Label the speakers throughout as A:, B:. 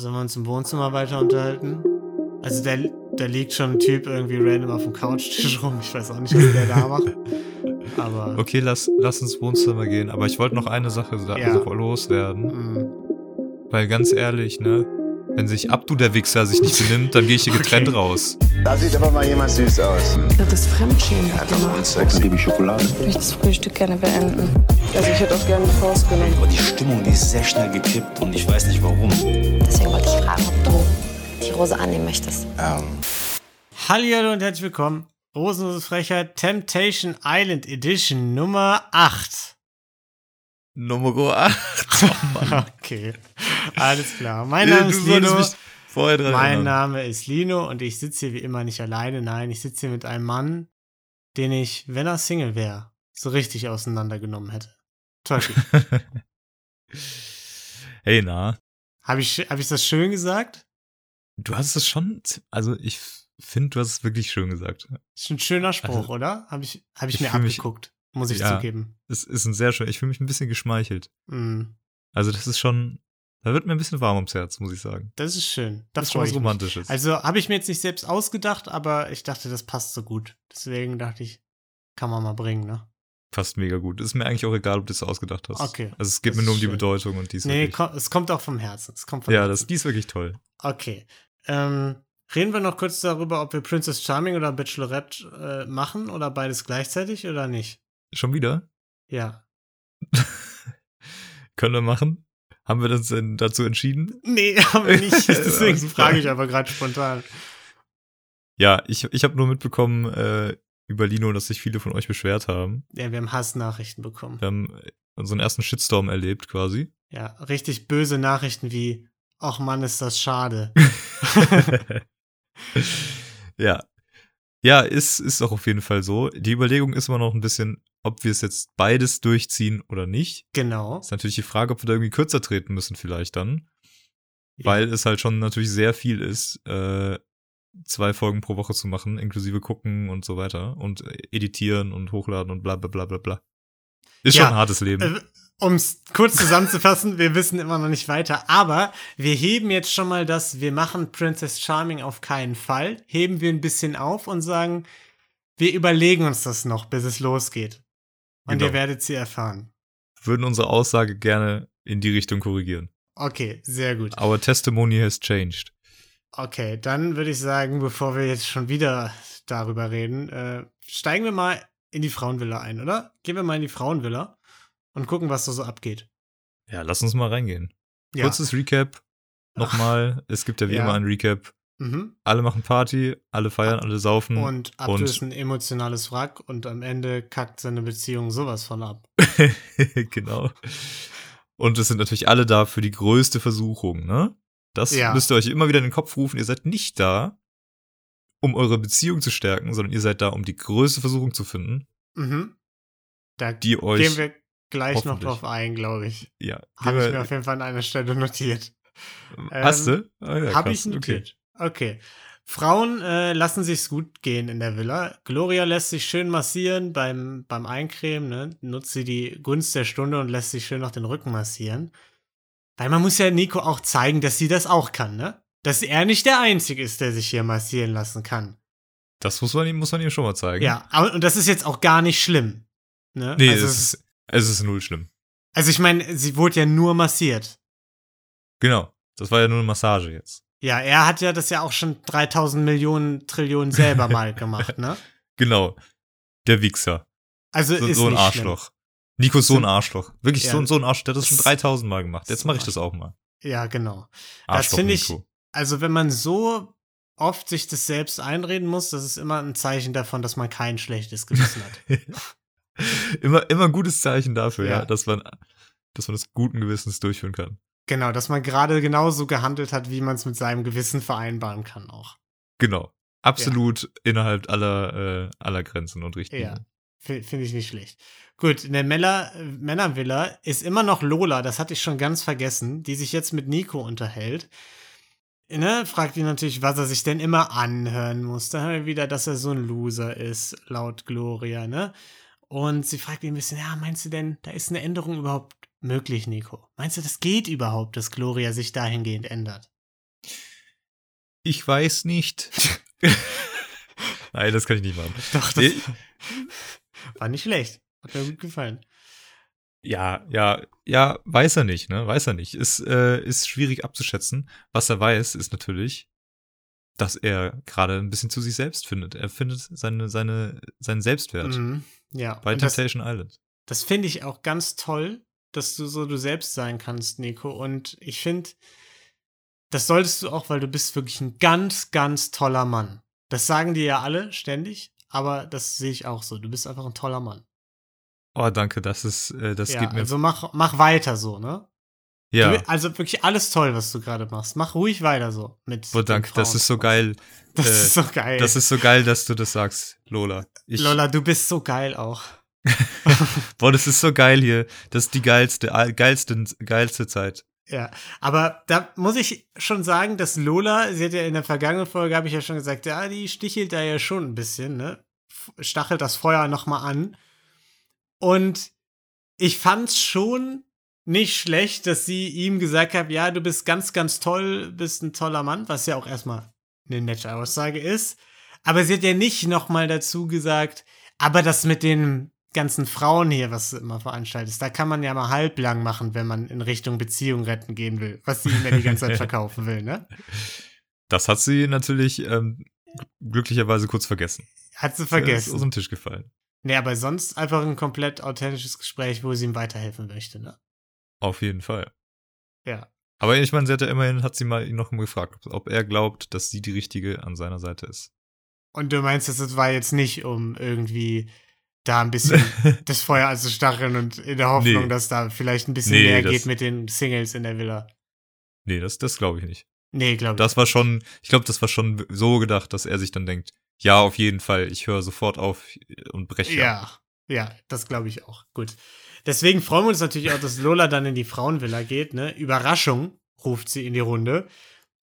A: Sollen wir uns im Wohnzimmer weiter unterhalten? Also da, da liegt schon ein Typ irgendwie random auf dem Couchtisch rum. Ich weiß auch nicht, was der da macht. Aber.
B: Okay, lass, lass ins Wohnzimmer gehen. Aber ich wollte noch eine Sache
A: Ja.
B: ja. loswerden.
A: Mm,
B: Weil ganz ehrlich, ne? Wenn sich Abdu der Wichser sich nicht benimmt, dann gehe ich hier getrennt
A: Okay.
B: raus.
C: Da sieht aber mal jemand süß aus.
D: Das ist Fremdschämen.
C: Sex, liebe Schokolade.
D: Ich möchte das Frühstück gerne beenden. Also ich hätte auch gerne die Faust genommen.
E: Aber die Stimmung, die ist sehr schnell gekippt und ich weiß nicht warum.
F: Fragen, ob du die Rose annehmen möchtest.
C: Ähm,
A: Hallo und herzlich willkommen. Rosenlose Frechheit Temptation Island Edition Nummer 8.
B: Nummer 8.
A: Okay, alles klar. Mein Name
B: du
A: ist Lino.
B: mich vorher dran
A: Mein
B: erinnern.
A: Name ist Lino und ich sitze hier wie immer nicht alleine. Nein, ich sitze hier mit einem Mann, den ich, wenn er Single wäre, so richtig auseinandergenommen hätte. Teufel.
B: hey, na.
A: Habe ich, hab ich das schön gesagt?
B: Du hast es schon, also ich finde, du hast es wirklich schön gesagt.
A: Ist ein schöner Spruch,
B: Also,
A: oder? Habe ich, hab ich,
B: ich
A: mir
B: fühl mich-
A: abgeguckt. Muss ich
B: Ja.
A: zugeben.
B: Es ist ein sehr schön, ich fühle mich ein bisschen geschmeichelt.
A: Mm,
B: Also das ist schon, da wird mir ein bisschen warm ums Herz, muss ich sagen.
A: das ist schön. Da
B: Das ist schon was
A: ich mich.
B: Romantisches.
A: Also habe ich mir jetzt nicht selbst ausgedacht, aber ich dachte, das passt so gut. Deswegen dachte ich, kann man mal bringen, ne?
B: Passt mega gut. Ist mir eigentlich auch egal, ob du es ausgedacht hast.
A: Okay.
B: Also es geht mir nur um die
A: schön.
B: Bedeutung und die ist
A: Nee, ko es kommt auch vom Herzen. Es kommt vom
B: Ja,
A: Herzen.
B: das, die ist wirklich toll.
A: Okay. Ähm, reden wir noch kurz darüber, ob wir Princess Charming oder Bachelorette äh, machen oder beides gleichzeitig oder nicht?
B: Schon wieder?
A: Ja.
B: Können wir machen? Haben wir das denn dazu entschieden?
A: Nee, haben wir nicht. Deswegen frage ich aber gerade spontan.
B: Ja, ich, ich habe nur mitbekommen äh, über Lino, dass sich viele von euch beschwert haben.
A: Ja, wir haben Hassnachrichten bekommen.
B: Wir haben äh, unseren ersten Shitstorm erlebt quasi.
A: Ja, richtig böse Nachrichten wie, ach Mann, ist das schade.
B: ja. Ja, ist, ist auch auf jeden Fall so. Die Überlegung ist immer noch ein bisschen, ob wir es jetzt beides durchziehen oder nicht.
A: genau.
B: Ist natürlich die Frage, ob wir da irgendwie kürzer treten müssen vielleicht dann.
A: Ja.
B: Weil es halt schon natürlich sehr viel ist, äh, zwei Folgen pro Woche zu machen, inklusive gucken und so weiter und äh, editieren und hochladen und bla bla bla bla bla. Ist
A: Ja,
B: schon ein hartes Leben.
A: Äh, Um es kurz zusammenzufassen, wir wissen immer noch nicht weiter, aber wir heben jetzt schon mal das, wir machen Princess Charming auf keinen Fall, heben wir ein bisschen auf und sagen, wir überlegen uns das noch, bis es losgeht. Und
B: Genau.
A: ihr werdet sie erfahren.
B: Würden unsere Aussage gerne in die Richtung korrigieren.
A: Okay, sehr gut.
B: Our testimony has changed.
A: Okay, dann würde ich sagen, bevor wir jetzt schon wieder darüber reden, äh, steigen wir mal in die Frauenvilla ein, oder? Gehen wir mal in die Frauenvilla und gucken, was da so abgeht.
B: Ja, lass uns mal reingehen.
A: Ja.
B: Kurzes Recap. Nochmal. Es gibt ja wie
A: Ja.
B: immer ein Recap.
A: Mhm.
B: Alle machen Party, alle feiern, alle saufen.
A: Und Abdu
B: und-
A: ist ein emotionales Wrack und am Ende kackt seine Beziehung sowas von ab.
B: genau. Und es sind natürlich alle da für die größte Versuchung, ne? Das
A: Ja.
B: müsst ihr euch immer wieder in den Kopf rufen. Ihr seid nicht da, um eure Beziehung zu stärken, sondern ihr seid da, um die größte Versuchung zu finden,
A: Mhm. Da
B: die euch.
A: gehen wir gleich noch drauf ein, glaube ich.
B: ja,
A: Habe ich mir auf jeden Fall an einer Stelle notiert.
B: Hast du? Ah, ja,
A: Habe ich notiert. Okay. Frauen äh, lassen sich's gut gehen in der Villa. Gloria lässt sich schön massieren beim, beim Eincremen, ne? Nutzt sie die Gunst der Stunde und lässt sich schön noch den Rücken massieren. Weil man muss ja Nico auch zeigen, dass sie das auch kann, ne? Dass er nicht der Einzige ist, der sich hier massieren lassen kann.
B: Das muss man ihm, muss man ihm schon mal zeigen.
A: Ja, aber, und das ist jetzt auch gar nicht schlimm. Ne?
B: Nee,
A: also,
B: es, ist, es ist null schlimm.
A: also ich meine, sie wurde ja nur massiert.
B: Genau. Das war ja nur eine Massage jetzt.
A: Ja, er hat ja das ja auch schon 3000 Millionen Trillionen selber mal gemacht, ne?
B: Genau. Der Wichser.
A: Also
B: So,
A: ist
B: so ein
A: nicht
B: Arschloch. Nico ist so ein Arschloch. Wirklich
A: Ja.
B: so, so ein Arschloch. Der hat das schon
A: Das-
B: 3000 Mal gemacht. Jetzt mache ich das auch mal.
A: Ja, genau. Das
B: Arschloch
A: finde ich-. Also wenn man so oft sich das selbst einreden muss, das ist immer ein Zeichen davon, dass man kein schlechtes Gewissen hat.
B: immer, immer ein gutes Zeichen dafür, ja,
A: Ja.
B: dass man, dass man das guten Gewissens durchführen kann.
A: genau, dass man gerade genauso gehandelt hat, wie man es mit seinem Gewissen vereinbaren kann auch.
B: Genau. Absolut innerhalb aller, äh, aller Grenzen und
A: Ja,
B: Richtlinien.
A: fi- finde ich nicht schlecht. Gut, in der äh, Männervilla ist immer noch Lola, das hatte ich schon ganz vergessen, die sich jetzt mit Nico unterhält. Ne, fragt ihn natürlich, was er sich denn immer anhören muss. Da haben wir wieder, dass er so ein Loser ist, laut Gloria, ne? Und sie fragt ihn ein bisschen, ja, meinst du denn, da ist eine Änderung überhaupt möglich, Nico? Meinst du, das geht überhaupt, dass Gloria sich dahingehend ändert?
B: ich weiß nicht. Nein, das kann ich nicht machen.
A: Doch, das
B: Nee.
A: War nicht schlecht. Hat mir gut gefallen.
B: Ja, ja, ja, weiß er nicht, ne? Weiß er nicht. Ist, äh, ist schwierig abzuschätzen. Was er weiß, ist natürlich, dass er gerade ein bisschen zu sich selbst findet. Er findet seine, seine, seinen Selbstwert
A: Mhm. Ja.
B: bei
A: Und das
B: Temptation Island.
A: das finde ich auch ganz toll, dass du so du selbst sein kannst, Nico. Und ich finde, das solltest du auch, weil du bist wirklich ein ganz, ganz toller Mann. Das sagen dir ja alle ständig, aber das sehe ich auch so. Du bist einfach ein toller Mann.
B: Oh, danke, das ist, äh, das
A: ja,
B: geht mir.
A: also mach, mach weiter so, ne?
B: ja,
A: Du, also wirklich alles toll, was du gerade machst. Mach ruhig weiter so mit. den
B: danke, das ist so geil.
A: Das
B: äh,
A: ist so geil.
B: Das ist so geil, dass du das sagst, Lola. Ich,
A: Lola, du bist so geil auch.
B: Boah, das ist so geil hier. Das ist die geilste, geilste, geilste Zeit.
A: Ja, aber da muss ich schon sagen, dass Lola, sie hat ja in der vergangenen Folge, habe ich ja schon gesagt, ja, die stichelt da ja schon ein bisschen, ne? Stachelt das Feuer nochmal an. Und ich fand's schon nicht schlecht, dass sie ihm gesagt hat, ja, du bist ganz, ganz toll, bist ein toller Mann, was ja auch erstmal eine nette Aussage ist. Aber sie hat ja nicht nochmal dazu gesagt, aber das mit den ganzen Frauen hier, was du immer veranstaltest, da kann man ja mal halblang machen, wenn man in Richtung Beziehung retten gehen will, was sie ihm ja die ganze Zeit verkaufen will, ne?
B: Das hat sie natürlich ähm, glücklicherweise kurz vergessen.
A: Hat sie
B: Ist aus
A: vergessen.
B: dem Tisch gefallen.
A: Nee, aber sonst einfach ein komplett authentisches Gespräch, wo sie ihm weiterhelfen möchte, ne?
B: Auf jeden Fall.
A: Ja.
B: Aber ich meine, sie hat ja immerhin, hat sie mal ihn noch mal gefragt, ob er glaubt, dass sie die Richtige an seiner Seite ist.
A: Und du meinst, das war jetzt nicht, um irgendwie da ein bisschen das Feuer anzustacheln und in der Hoffnung,
B: Nee.
A: dass da vielleicht ein bisschen
B: Nee,
A: mehr geht mit den Singles in der Villa.
B: Nee, das, das glaube ich nicht.
A: Nee, glaube ich.
B: Das war schon, ich glaube, das war schon so gedacht, dass er sich dann denkt, ja, auf jeden Fall, ich höre sofort auf und breche. ab.
A: Ja, ja, das glaube ich auch. Gut. Deswegen freuen wir uns natürlich auch, dass Lola dann in die Frauenvilla geht, ne? Überraschung, ruft sie in die Runde.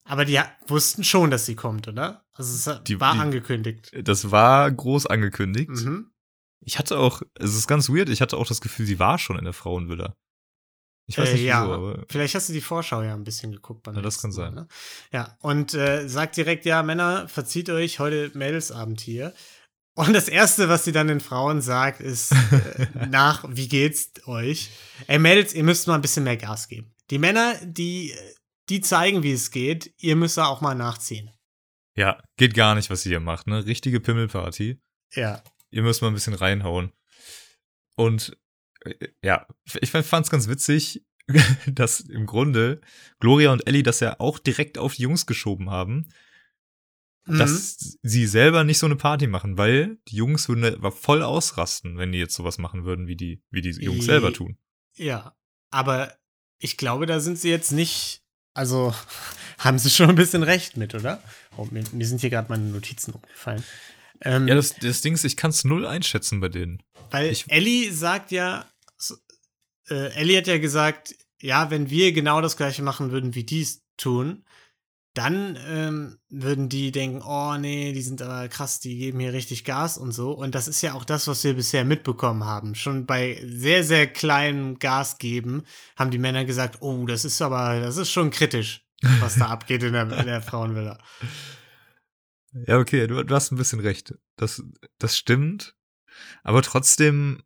A: Aber die wussten schon, dass sie kommt, oder? Also es
B: Die-
A: war
B: die-
A: angekündigt.
B: Das war groß angekündigt.
A: Mhm.
B: Ich hatte auch, es ist ganz weird, ich hatte auch das Gefühl, sie war schon in der Frauenvilla. Ich weiß
A: Äh,
B: nicht
A: ja,
B: wieso, aber
A: vielleicht hast du die Vorschau ja ein bisschen geguckt. beim
B: Ja, das kann sein.
A: Ne? Ja, und äh, sagt direkt, ja, Männer, verzieht euch, heute Mädelsabend hier. Und das Erste, was sie dann den Frauen sagt, ist äh, nach, wie geht's euch? Ey, Mädels, ihr müsst mal ein bisschen mehr Gas geben. Die Männer, die, die zeigen, wie es geht, ihr müsst da auch mal nachziehen.
B: ja, geht gar nicht, was sie hier macht, ne? Richtige Pimmelparty.
A: Ja.
B: Ihr müsst mal ein bisschen reinhauen. Und äh, ja, ich fand's ganz witzig, dass im Grunde Gloria und Ellie das ja auch direkt auf die Jungs geschoben haben,
A: Mhm.
B: dass sie selber nicht so eine Party machen, weil die Jungs würden voll ausrasten, wenn die jetzt sowas machen würden, wie die, wie die Jungs selber tun.
A: Ja, aber ich glaube, da sind sie jetzt nicht. Also haben sie schon ein bisschen recht mit, oder? Oh, mir, mir sind hier gerade meine Notizen umgefallen. Ähm,
B: Ja, das, das Ding ist, ich kann's null einschätzen bei denen.
A: weil
B: ich-
A: Ellie sagt ja, äh, Ellie hat ja gesagt, ja, wenn wir genau das gleiche machen würden, wie die es tun, dann ähm, würden die denken, oh nee, die sind aber krass, die geben hier richtig Gas und so. Und das ist ja auch das, was wir bisher mitbekommen haben. Schon bei sehr, sehr kleinem Gas geben, haben die Männer gesagt, oh, das ist aber, das ist schon kritisch, was da abgeht in der, in der Frauenvilla.
B: Ja, okay, du, du hast ein bisschen recht. Das, das stimmt. Aber trotzdem,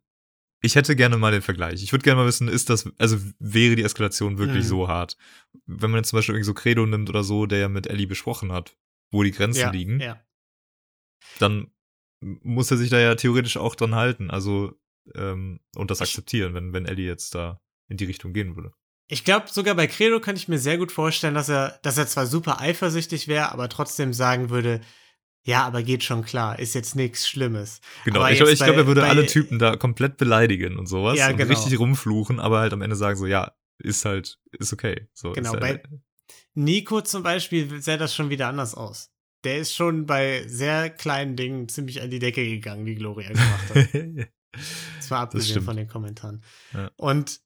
B: ich hätte gerne mal den Vergleich. Ich würde gerne mal wissen, ist das, also wäre die Eskalation wirklich
A: Mhm.
B: so hart? Wenn man jetzt zum Beispiel irgendwie so Credo nimmt oder so, der ja mit Ellie besprochen hat, wo die Grenzen
A: Ja,
B: liegen,
A: ja.
B: dann muss er sich da ja theoretisch auch dran halten. Also, ähm, und das akzeptieren, wenn, wenn Ellie jetzt da in die Richtung gehen würde.
A: Ich glaube, sogar bei Credo kann ich mir sehr gut vorstellen, dass er, dass er zwar super eifersüchtig wäre, aber trotzdem sagen würde, ja, aber geht schon klar, ist jetzt nichts Schlimmes.
B: Genau,
A: Aber
B: ich glaube, ich glaub,
A: bei-
B: er würde
A: bei-
B: alle Typen da komplett beleidigen und sowas
A: Ja,
B: und
A: genau.
B: richtig rumfluchen, aber halt am Ende sagen so, ja, ist halt, ist okay. So,
A: Genau,
B: ist
A: bei-
B: halt,
A: Nico zum Beispiel sähe das schon wieder anders aus. Der ist schon bei sehr kleinen Dingen ziemlich an die Decke gegangen, die Gloria gemacht hat. Das war abgesehen von den Kommentaren.
B: Ja.
A: Und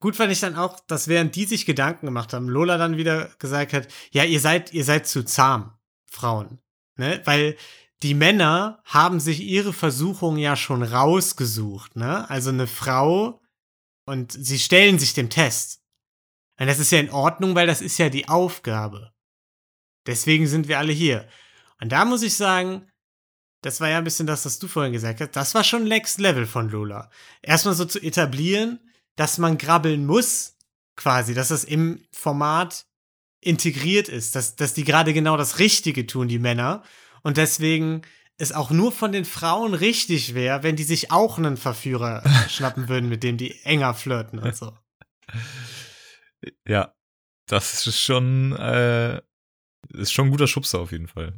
A: gut fand ich dann auch, dass während die sich Gedanken gemacht haben, Lola dann wieder gesagt hat, ja, ihr seid, ihr seid zu zahm, Frauen. Ne? Weil die Männer haben sich ihre Versuchung ja schon rausgesucht, ne? Also eine Frau und sie stellen sich dem Test. Und das ist ja in Ordnung, weil das ist ja die Aufgabe. Deswegen sind wir alle hier. Und da muss ich sagen, das war ja ein bisschen das, was du vorhin gesagt hast. Das war schon Next Level von Lola. Erstmal so zu etablieren, dass man grabbeln muss, quasi, dass das im Format integriert ist, dass, dass die gerade genau das Richtige tun, die Männer. Und deswegen es auch nur von den Frauen richtig wäre, wenn die sich auch einen Verführer schnappen würden, mit dem die enger flirten und so.
B: Ja, das ist schon, äh, ist schon ein guter Schubser auf jeden Fall.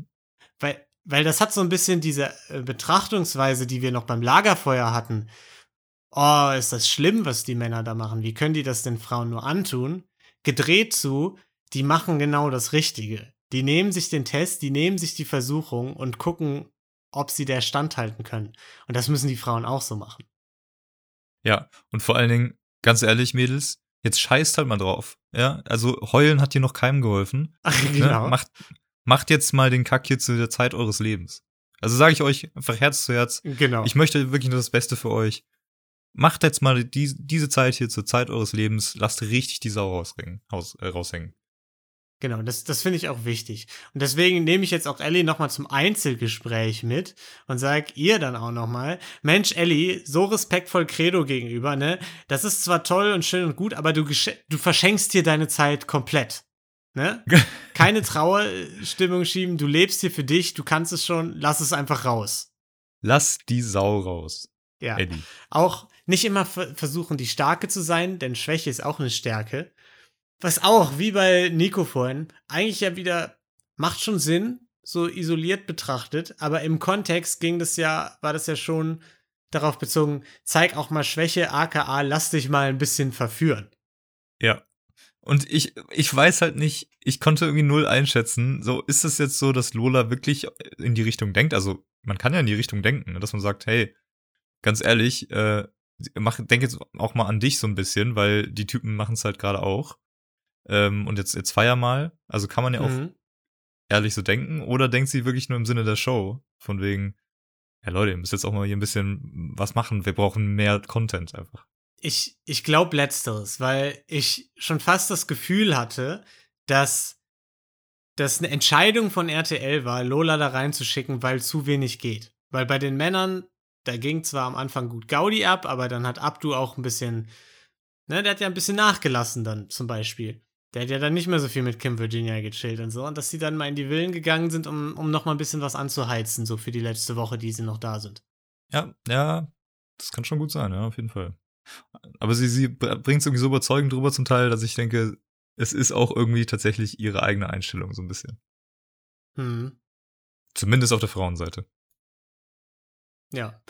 A: Weil, weil das hat so ein bisschen diese äh, Betrachtungsweise, die wir noch beim Lagerfeuer hatten. Oh, ist das schlimm, was die Männer da machen? Wie können die das den Frauen nur antun? Gedreht zu, die machen genau das Richtige. Die nehmen sich den Test, die nehmen sich die Versuchung und gucken, ob sie der standhalten können. Und das müssen die Frauen auch so machen.
B: Ja, und vor allen Dingen, ganz ehrlich, Mädels, jetzt scheißt halt mal drauf. Ja, also heulen hat dir noch keinem geholfen.
A: Ach,
B: Ne?
A: genau.
B: Macht, macht jetzt mal den Kack hier zu der Zeit eures Lebens. Also sage ich euch einfach Herz zu Herz,
A: Genau.
B: ich möchte wirklich nur das Beste für euch. Macht jetzt mal die, diese Zeit hier zur Zeit eures Lebens, lasst richtig die Sau raushängen. Raus, äh, raushängen.
A: Genau, das, das finde ich auch wichtig. Und deswegen nehme ich jetzt auch Ellie nochmal zum Einzelgespräch mit und sag ihr dann auch nochmal, Mensch, Ellie, so respektvoll Credo gegenüber, ne? Das ist zwar toll und schön und gut, aber du, du verschenkst dir deine Zeit komplett. Ne? Keine Trauerstimmung schieben, du lebst hier für dich, du kannst es schon, lass es einfach raus.
B: Lass die Sau raus,
A: Ja.
B: Eddie.
A: Auch nicht immer ver versuchen, die Starke zu sein, denn Schwäche ist auch eine Stärke. Was auch, wie bei Nico vorhin, eigentlich ja wieder macht schon Sinn, so isoliert betrachtet, aber im Kontext ging das ja, war das ja schon darauf bezogen, zeig auch mal Schwäche, aka lass dich mal ein bisschen verführen.
B: Ja. Und ich, ich weiß halt nicht, ich konnte irgendwie null einschätzen. So, ist es jetzt so, dass Lola wirklich in die Richtung denkt? Also, man kann ja in die Richtung denken, ne? dass man sagt, hey, ganz ehrlich, äh, mach, denk jetzt auch mal an dich so ein bisschen, weil die Typen machen es halt gerade auch. Ähm, und jetzt, jetzt feier mal. Also kann man ja auch
A: Mhm.
B: ehrlich so denken. Oder denkt sie wirklich nur im Sinne der Show? Von wegen, ja Leute, ihr müsst jetzt auch mal hier ein bisschen was machen. Wir brauchen mehr Content einfach.
A: Ich, ich glaube letzteres, weil ich schon fast das Gefühl hatte, dass das eine Entscheidung von RTL war, Lola da reinzuschicken, weil zu wenig geht. Weil bei den Männern, da ging zwar am Anfang gut Gaudi ab, aber dann hat Abdu auch ein bisschen, ne, der hat ja ein bisschen nachgelassen dann zum Beispiel. Der hat ja dann nicht mehr so viel mit Kim Virginia gechillt und so. Und dass sie dann mal in die Villen gegangen sind, um, um noch mal ein bisschen was anzuheizen, so für die letzte Woche, die sie noch da sind.
B: Ja, ja, das kann schon gut sein, ja, auf jeden Fall. Aber sie, sie bringt es irgendwie so überzeugend drüber zum Teil, dass ich denke, es ist auch irgendwie tatsächlich ihre eigene Einstellung, so ein bisschen.
A: Hm.
B: Zumindest auf der Frauenseite.
A: Ja.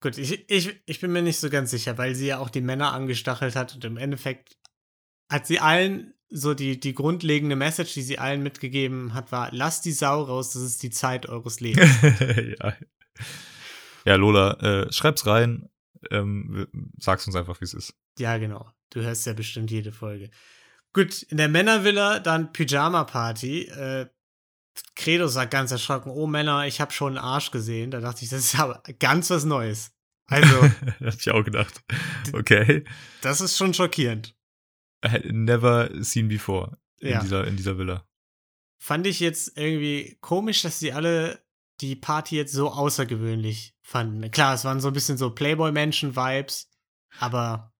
A: Gut, ich, ich, ich bin mir nicht so ganz sicher, weil sie ja auch die Männer angestachelt hat und im Endeffekt hat sie allen so die, die grundlegende Message, die sie allen mitgegeben hat, war, lasst die Sau raus, das ist die Zeit eures Lebens.
B: ja. ja, Lola, äh, schreib's rein. Ähm, sag's uns einfach, wie es ist.
A: ja, genau. Du hörst ja bestimmt jede Folge. Gut, in der Männervilla dann Pyjama-Party. Äh, Credo sagt ganz erschrocken, oh Männer, ich habe schon einen Arsch gesehen. Da dachte ich, das ist aber ganz was Neues. Also,
B: Hab ich auch gedacht. Okay.
A: das ist schon schockierend.
B: Never seen before in,
A: Ja.
B: dieser, in dieser Villa.
A: fand ich jetzt irgendwie komisch, dass sie alle die Party jetzt so außergewöhnlich fanden. Klar, es waren so ein bisschen so Playboy-Menschen-Vibes, aber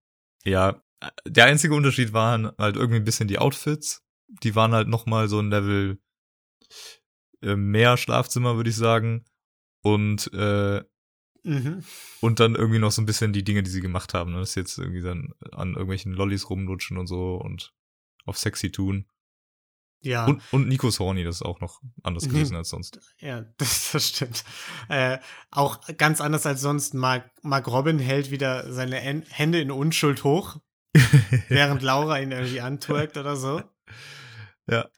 B: Ja, der einzige Unterschied waren halt irgendwie ein bisschen die Outfits. Die waren halt noch mal so ein Level äh, mehr Schlafzimmer, würde ich sagen. Und, äh,
A: mhm.
B: und dann irgendwie noch so ein bisschen die Dinge, die sie gemacht haben. Ne? Das ist jetzt irgendwie dann an irgendwelchen Lollis rumlutschen und so und auf sexy tun.
A: ja,
B: Und, und Nikos Horny, das ist auch noch anders
A: Mhm.
B: gewesen als sonst.
A: ja, das, das stimmt. Äh, auch ganz anders als sonst. Mark, Mark Robin hält wieder seine En Hände in Unschuld hoch, während Laura ihn irgendwie antwerkt oder so.
B: Ja.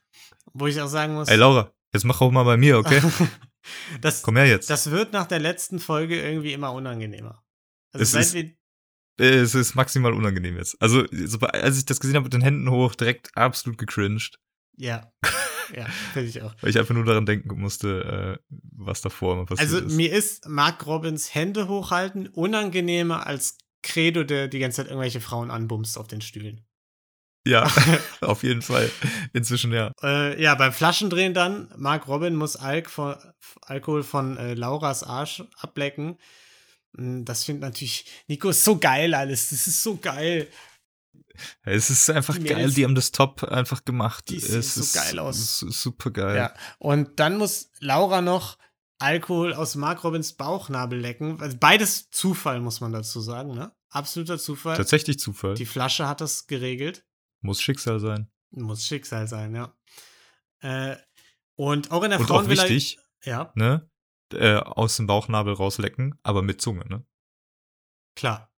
A: Wo ich auch sagen muss,
B: Ey, Laura, jetzt mach auch mal bei mir, okay?
A: das,
B: Komm her jetzt.
A: das wird nach der letzten Folge irgendwie immer unangenehmer. Also
B: Es ist-
A: wir
B: Äh, es ist maximal unangenehm jetzt. Also, so, als ich das gesehen habe mit den Händen hoch, direkt absolut gecringed.
A: Ja. Ja, finde ich auch.
B: Weil ich einfach nur daran denken musste, äh, was davor immer passiert
A: Also
B: ist.
A: mir ist Mark Robbins Hände hochhalten unangenehmer als Credo, der die ganze Zeit irgendwelche Frauen anbumst auf den Stühlen.
B: Ja, auf jeden Fall. Inzwischen ja.
A: Äh, ja, beim Flaschendrehen dann, Mark Robin muss Alk von, Alkohol von äh, Lauras Arsch ablecken. Mm, Das findet natürlich, Nico ist so geil alles, das ist so geil.
B: Es ist einfach
A: Die
B: geil, die haben das top einfach gemacht.
A: Die sehen
B: es
A: so
B: ist
A: geil aus.
B: super geil.
A: Ja. Und dann muss Laura noch Alkohol aus Mark Robins Bauchnabel lecken. Also beides Zufall, muss man dazu sagen, ne? Absoluter Zufall.
B: Tatsächlich Zufall.
A: Die Flasche hat das geregelt.
B: Muss Schicksal sein.
A: Muss Schicksal sein, ja. Äh, und auch in der
B: Und auch
A: Frauenvilla.
B: wichtig,
A: Ja,
B: ne? Äh, aus dem Bauchnabel rauslecken, aber mit Zunge, ne?
A: klar.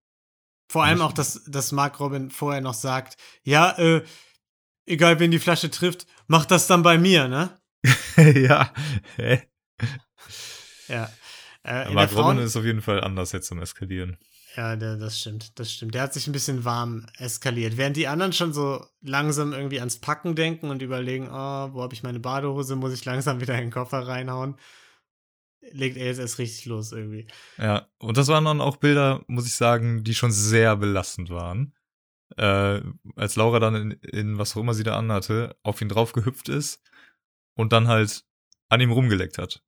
A: Vor allem auch, dass, dass Mark Robin vorher noch sagt, ja, äh, egal wen die Flasche trifft, mach das dann bei mir, ne?
B: ja. Hä?
A: Ja. Äh,
B: Mark Robin ist auf jeden Fall anders jetzt zum Eskalieren.
A: Ja, der, das stimmt, das stimmt. Der hat sich ein bisschen warm eskaliert. Während die anderen schon so langsam irgendwie ans Packen denken und überlegen, oh, wo habe ich meine Badehose, muss ich langsam wieder in den Koffer reinhauen, legt er jetzt erst richtig los irgendwie.
B: Ja, und das waren dann auch Bilder, muss ich sagen, die schon sehr belastend waren. Äh, als Laura dann in, in was auch immer sie da anhatte, auf ihn drauf gehüpft ist und dann halt an ihm rumgeleckt hat.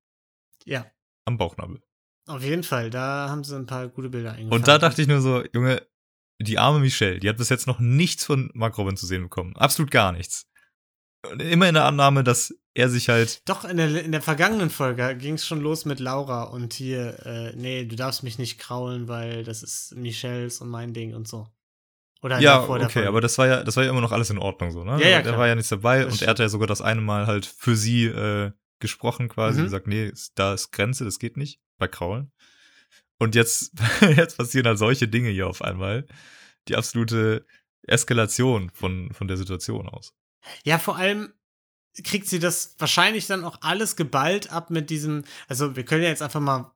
A: Ja,
B: Am Bauchnabel.
A: Auf jeden Fall. Da haben sie ein paar gute Bilder eingefangen.
B: Und da dachte ich nur so, Junge, die arme Michelle, die hat bis jetzt noch nichts von Mark Robin zu sehen bekommen. Absolut gar nichts. Und immer in der Annahme, dass er sich halt,
A: Doch, in der, in der vergangenen Folge ging es schon los mit Laura und hier, äh, nee, du darfst mich nicht kraulen, weil das ist Michelles und mein Ding und so. Oder
B: ja, okay,
A: Folge.
B: aber das war ja, das war ja immer noch alles in Ordnung so, ne?
A: Ja, ja, klar.
B: war ja nichts dabei
A: Das
B: und er hatte ja sogar das eine Mal halt für sie äh, gesprochen quasi
A: Mhm.
B: und gesagt, nee, da ist Grenze, das geht nicht bei Kraulen. Und jetzt, jetzt passieren halt solche Dinge hier auf einmal. Die absolute Eskalation von, von der Situation aus.
A: Ja, vor allem kriegt sie das wahrscheinlich dann auch alles geballt ab mit diesem, also wir können ja jetzt einfach mal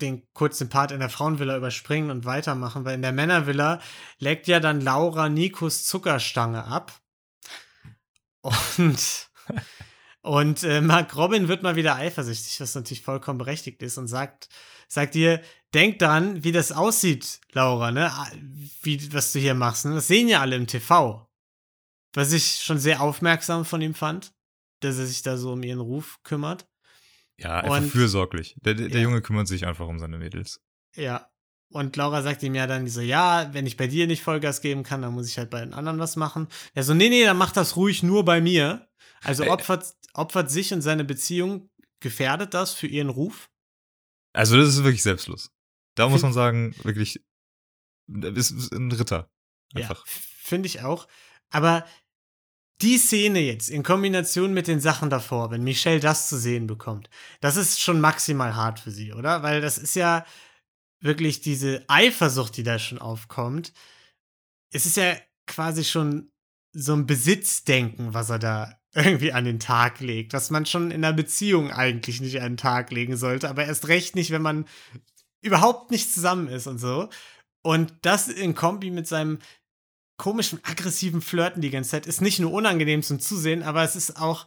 A: den kurzen Part in der Frauenvilla überspringen und weitermachen, weil in der Männervilla leckt ja dann Laura Nikos Zuckerstange ab. Und, und äh, Mark Robin wird mal wieder eifersüchtig, was natürlich vollkommen berechtigt ist und sagt, sagt ihr, denk dann, wie das aussieht, Laura, ne? Wie, was du hier machst, ne? Das sehen ja alle im TV. Was ich schon sehr aufmerksam von ihm fand, dass er sich da so um ihren Ruf kümmert.
B: Ja, einfach
A: Und-
B: fürsorglich. Der, der, der
A: Ja.
B: Junge kümmert sich einfach um seine Mädels.
A: Ja. Und Laura sagt ihm ja dann so, ja, wenn ich bei dir nicht Vollgas geben kann, dann muss ich halt bei den anderen was machen. Er so, nee, nee, dann mach das ruhig nur bei mir. Also opfert, opfert sich und seine Beziehung, gefährdet das für ihren Ruf?
B: Also das ist wirklich selbstlos. Da muss man sagen, wirklich, ist, ist ein Ritter. Einfach.
A: Ja, finde ich auch. Aber die Szene jetzt in Kombination mit den Sachen davor, wenn Michelle das zu sehen bekommt, das ist schon maximal hart für sie, oder? Weil das ist ja wirklich diese Eifersucht, die da schon aufkommt. Es ist ja quasi schon so ein Besitzdenken, was er da irgendwie an den Tag legt, was man schon in einer Beziehung eigentlich nicht an den Tag legen sollte, aber erst recht nicht, wenn man überhaupt nicht zusammen ist und so. Und das in Kombi mit seinem komischen, aggressiven Flirten die ganze Zeit ist nicht nur unangenehm zum Zusehen, aber es ist auch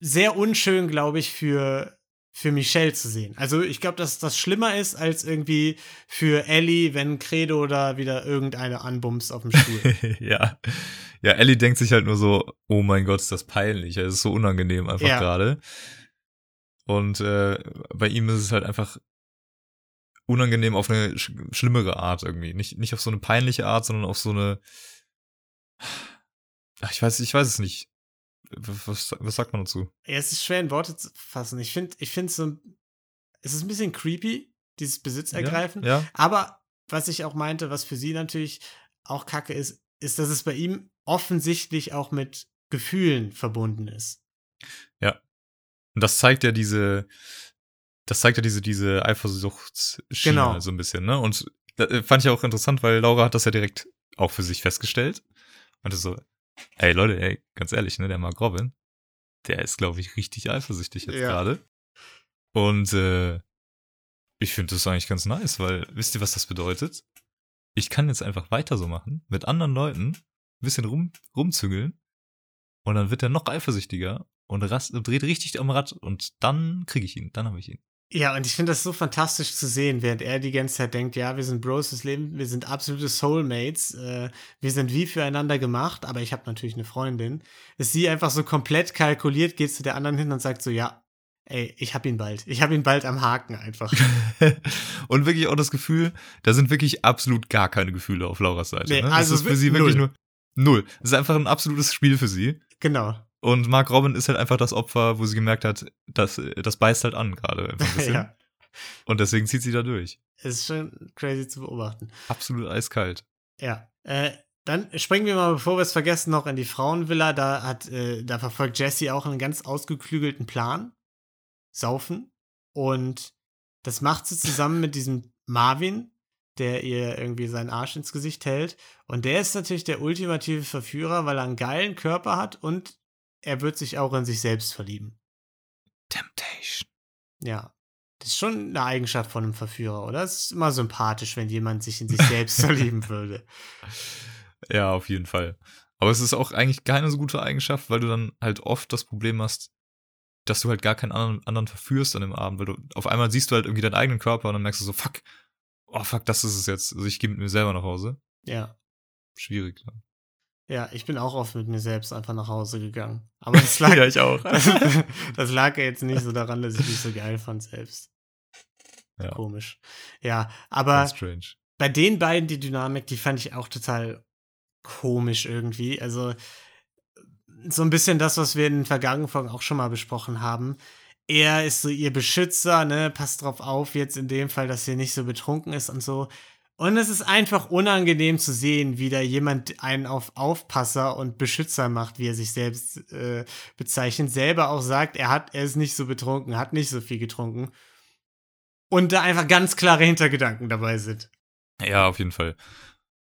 A: sehr unschön, glaube ich, für, für Michelle zu sehen. Also ich glaube, dass das schlimmer ist als irgendwie für Ellie, wenn Credo da wieder irgendeine anbumst auf dem Stuhl.
B: ja. Ja, Ellie denkt sich halt nur so, oh mein Gott, ist das peinlich. Es ist so unangenehm einfach
A: Ja.
B: gerade. Und äh, bei ihm ist es halt einfach unangenehm auf eine sch schlimmere Art irgendwie. Nicht, nicht auf so eine peinliche Art, sondern auf so eine. Ach, ich weiß, ich weiß es nicht. Was, was, sagt man dazu?
A: ja, es ist schwer in Worte zu fassen. Ich finde, ich finde so, es ist ein bisschen creepy, dieses Besitzergreifen.
B: Ja, ja.
A: Aber was ich auch meinte, was für sie natürlich auch kacke ist, ist, dass es bei ihm offensichtlich auch mit Gefühlen verbunden ist.
B: Und das zeigt ja diese, das zeigt ja diese, diese Eifersuchtsschiene
A: Genau.
B: so ein bisschen, ne? Und da, fand ich auch interessant, weil Laura hat das ja direkt auch für sich festgestellt. Und so, ey Leute, ey, ganz ehrlich, ne, der Mark Robin, der ist, glaube ich, richtig eifersüchtig jetzt
A: Ja.
B: gerade. Und äh, ich finde das eigentlich ganz nice, weil wisst ihr, was das bedeutet? Ich kann jetzt einfach weiter so machen, mit anderen Leuten, ein bisschen rum, rumzüngeln und dann wird er noch eifersüchtiger und, rast, und dreht richtig am Rad und dann kriege ich ihn, dann habe ich ihn.
A: Ja, und ich finde das so fantastisch zu sehen, während er die ganze Zeit denkt, ja, wir sind Bros des Lebens, wir sind absolute Soulmates, äh, wir sind wie füreinander gemacht, aber ich habe natürlich eine Freundin. Ist sie einfach so komplett kalkuliert, geht zu der anderen hin und sagt so, ja, ey, ich hab ihn bald. Ich hab ihn bald am Haken einfach.
B: und wirklich auch das Gefühl, da sind wirklich absolut gar keine Gefühle auf Lauras Seite.
A: Nee,
B: ne?
A: also
B: das ist für sie wirklich
A: null.
B: nur null. Es ist einfach ein absolutes Spiel für sie.
A: genau.
B: Und Mark Robin ist halt einfach das Opfer, wo sie gemerkt hat, das, das beißt halt an gerade.
A: ja,
B: Und deswegen zieht sie da durch.
A: ist schon crazy zu beobachten.
B: Absolut eiskalt.
A: Ja. Äh, dann springen wir mal, bevor wir es vergessen, noch in die Frauenvilla. Da hat, äh, da verfolgt Jesse auch einen ganz ausgeklügelten Plan. Saufen. Und das macht sie zusammen mit diesem Marvin, der ihr irgendwie seinen Arsch ins Gesicht hält. Und der ist natürlich der ultimative Verführer, weil er einen geilen Körper hat und er wird sich auch in sich selbst verlieben.
B: Temptation.
A: Ja. Das ist schon eine Eigenschaft von einem Verführer, oder? Es ist immer sympathisch, wenn jemand sich in sich selbst verlieben würde.
B: Ja, auf jeden Fall. Aber es ist auch eigentlich keine so gute Eigenschaft, weil du dann halt oft das Problem hast, dass du halt gar keinen anderen, anderen verführst an dem Abend, weil du auf einmal siehst du halt irgendwie deinen eigenen Körper und dann merkst du so, fuck, oh fuck, das ist es jetzt. Also ich gehe mit mir selber nach Hause.
A: Ja.
B: Schwierig. Ne?
A: Ja, ich bin auch oft mit mir selbst einfach nach Hause gegangen. Aber das lag,
B: ja, ich auch.
A: das, das lag ja jetzt nicht so daran, dass ich mich so geil fand selbst.
B: Ja.
A: Komisch. Ja, aber bei den beiden die Dynamik, die fand ich auch total komisch irgendwie. Also so ein bisschen das, was wir in den vergangenen Folgen auch schon mal besprochen haben. Er ist so ihr Beschützer, ne, passt drauf auf, jetzt in dem Fall, dass sie nicht so betrunken ist und so. Und es ist einfach unangenehm zu sehen, wie da jemand einen auf Aufpasser und Beschützer macht, wie er sich selbst äh, bezeichnet, selber auch sagt, er hat, er ist nicht so betrunken, hat nicht so viel getrunken. Und da einfach ganz klare Hintergedanken dabei sind.
B: Ja, auf jeden Fall.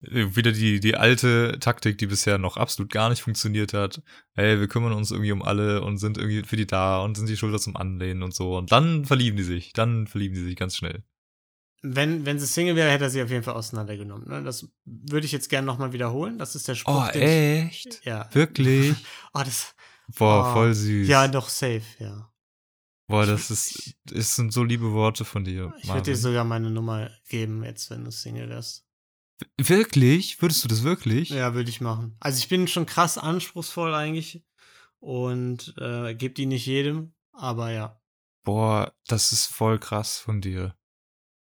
B: Äh, Wieder die, die alte Taktik, die bisher noch absolut gar nicht funktioniert hat. Hey, wir kümmern uns irgendwie um alle und sind irgendwie für die da und sind die Schulter zum Anlehnen und so. Und dann verlieben die sich. Dann verlieben die sich ganz schnell.
A: Wenn, wenn sie Single wäre, hätte er sie auf jeden Fall auseinandergenommen. Ne? Das würde ich jetzt gerne nochmal wiederholen. Das ist der Spruch.
B: Oh,
A: den ich-
B: echt?
A: Ja.
B: Wirklich?
A: Oh, das.
B: Boah,
A: Oh.
B: voll süß.
A: Ja, doch, safe, ja.
B: Boah, das ist, das sind so liebe Worte von dir.
A: Ich würde dir sogar meine Nummer geben, jetzt, wenn du Single wärst.
B: Wirklich? Würdest du das wirklich?
A: Ja, würde ich machen. Also ich bin schon krass anspruchsvoll eigentlich und äh, gebe die nicht jedem, aber ja.
B: Boah, das ist voll krass von dir.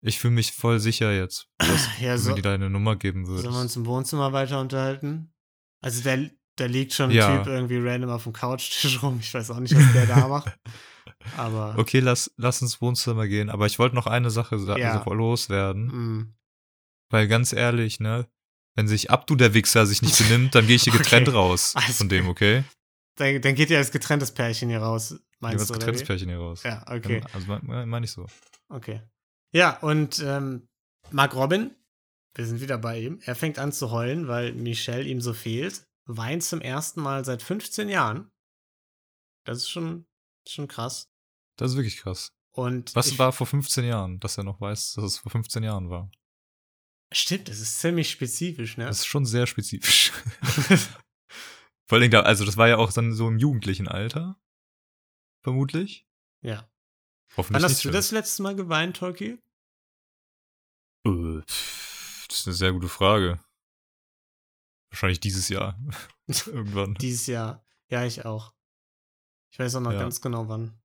B: Ich fühle mich voll sicher jetzt, dass
A: Ja,
B: du
A: so,
B: mir die deine Nummer geben
A: sollen wir
B: würdest.
A: uns im Wohnzimmer weiter unterhalten? Also da, da liegt schon ein
B: Ja.
A: Typ irgendwie random auf dem Couchtisch rum. Ich weiß auch nicht, was der da macht. Aber
B: Okay, lass, lass ins Wohnzimmer gehen. Aber ich wollte noch eine Sache sa-
A: Ja.
B: loswerden.
A: mm,
B: Weil ganz ehrlich, ne? Wenn sich Abdu der Wichser sich nicht benimmt, dann gehe ich hier getrennt
A: Okay.
B: raus
A: Alles
B: von dem, okay?
A: dann, dann geht ja als getrenntes Pärchen hier raus, meinst du? Oder
B: getrenntes
A: wie?
B: Pärchen hier raus.
A: Ja, okay.
B: Also meine mein ich so.
A: Okay. Ja, und ähm, Mark Robin, wir sind wieder bei ihm, er fängt an zu heulen, weil Michelle ihm so fehlt, weint zum ersten Mal seit 15 Jahren. Das ist schon, schon krass.
B: Das ist wirklich krass.
A: Und
B: Was war vor 15 Jahren, dass er noch weiß, dass es vor 15 Jahren war?
A: Stimmt, das ist ziemlich spezifisch, ne?
B: Das ist schon sehr spezifisch. Vor allem, also das war ja auch dann so im jugendlichen Alter. Vermutlich.
A: ja.
B: Hoffentlich
A: Wann hast du das letzte Mal geweint, Tolki?
B: Äh, Das ist eine sehr gute Frage. Wahrscheinlich dieses Jahr. Irgendwann.
A: Dieses Jahr. Ja, ich auch. Ich weiß auch noch
B: Ja.
A: ganz genau wann.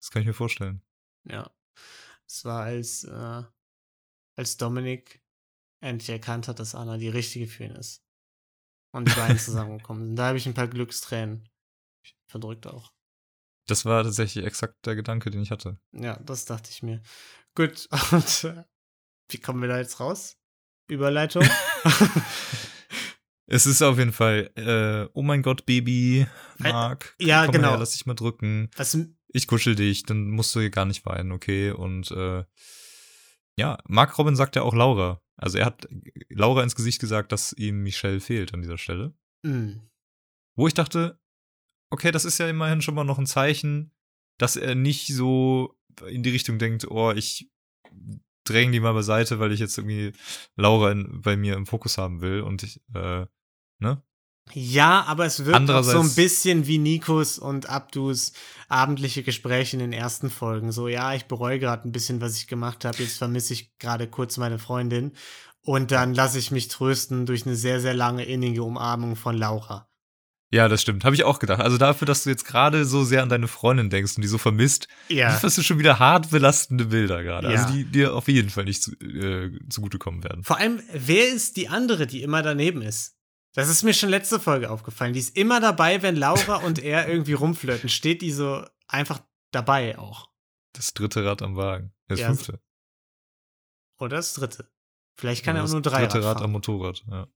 B: Das kann ich mir vorstellen.
A: Ja. Es war als, äh, als Dominik endlich erkannt hat, dass Anna die richtige für ihn ist. Und die beiden zusammengekommen sind. Da habe ich ein paar Glückstränen verdrückt auch.
B: Das war tatsächlich exakt der Gedanke, den ich hatte.
A: Ja, das dachte ich mir. Gut, und äh, wie kommen wir da jetzt raus? Überleitung?
B: Es ist auf jeden Fall, äh, oh mein Gott, Baby,
A: Äh,
B: Marc.
A: ja,
B: komm
A: genau.
B: Her, lass dich mal drücken.
A: Was,
B: Ich kuschel dich, dann musst du hier gar nicht weinen, okay? Und äh, ja, Mark Robin sagt ja auch Laura. Also er hat Laura ins Gesicht gesagt, dass ihm Michelle fehlt an dieser Stelle.
A: mh,
B: Wo ich dachte, okay, das ist ja immerhin schon mal noch ein Zeichen, dass er nicht so in die Richtung denkt, oh, ich dränge die mal beiseite, weil ich jetzt irgendwie Laura in, bei mir im Fokus haben will und ich, äh, ne?
A: Ja, aber es wirkt auch so ein bisschen wie Nikos und Abdus abendliche Gespräche in den ersten Folgen. So, ja, ich bereue gerade ein bisschen, was ich gemacht habe. Jetzt vermisse ich gerade kurz meine Freundin. Und dann lasse ich mich trösten durch eine sehr, sehr lange innige Umarmung von Laura.
B: Ja, das stimmt. Habe ich auch gedacht. Also dafür, dass du jetzt gerade so sehr an deine Freundin denkst und die so vermisst,
A: Ja.
B: lieferst du schon wieder hart belastende Bilder gerade.
A: Ja.
B: Also die dir auf jeden Fall nicht zu, äh, zugutekommen werden.
A: Vor allem, wer ist die andere, die immer daneben ist? Das ist mir schon letzte Folge aufgefallen. Die ist immer dabei, wenn Laura und er irgendwie rumflirten. Steht die so einfach dabei auch.
B: Das dritte Rad am Wagen. Das
A: Ja,
B: fünfte.
A: Oder das dritte. Vielleicht kann
B: Ja,
A: er auch
B: das
A: nur drei
B: dritte Rad
A: fahren.
B: am Motorrad. Ja.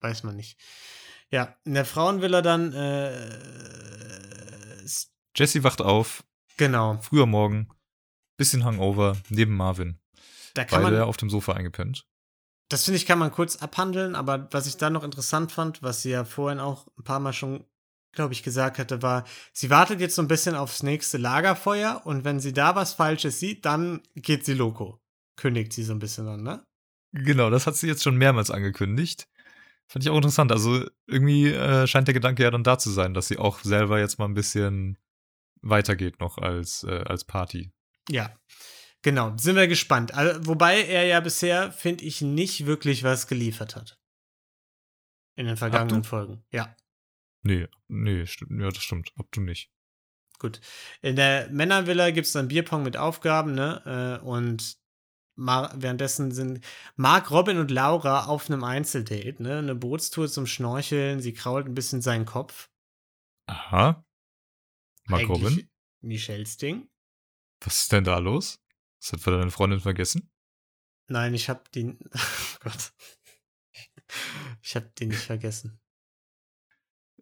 A: Weiß man nicht. Ja, in der Frauenvilla dann, äh,
B: Jesse wacht auf,
A: genau.
B: früher Morgen, bisschen Hangover, neben Marvin.
A: Da kann
B: Beide
A: man,
B: auf dem Sofa eingepennt.
A: das finde ich, kann man kurz abhandeln, aber was ich dann noch interessant fand, was sie ja vorhin auch ein paar Mal schon, glaube ich, gesagt hatte, war, sie wartet jetzt so ein bisschen aufs nächste Lagerfeuer und wenn sie da was Falsches sieht, dann geht sie loco. Kündigt sie so ein bisschen an, ne?
B: Genau, das hat sie jetzt schon mehrmals angekündigt. Fand ich auch interessant. Also irgendwie äh, scheint der Gedanke ja dann da zu sein, dass sie auch selber jetzt mal ein bisschen weitergeht noch als, äh, als Party.
A: Ja. Genau, sind wir gespannt. Also, wobei er ja bisher, finde ich, nicht wirklich was geliefert hat. In den vergangenen? Folgen. Ja.
B: Nee, nee, stimmt, ja, das stimmt. Ob du nicht.
A: Gut. In der Männervilla gibt es dann Bierpong mit Aufgaben, ne? Äh, Und Mar währenddessen sind Mark, Robin und Laura auf einem Einzeldate, ne? Eine Bootstour zum Schnorcheln. Sie krault ein bisschen seinen Kopf.
B: Aha. Mark
A: Eigentlich
B: Robin,
A: Michelles Ding.
B: was ist denn da los? Das hat für deine Freundin vergessen?
A: Nein, ich hab den. Oh Gott. Ich hab den nicht vergessen.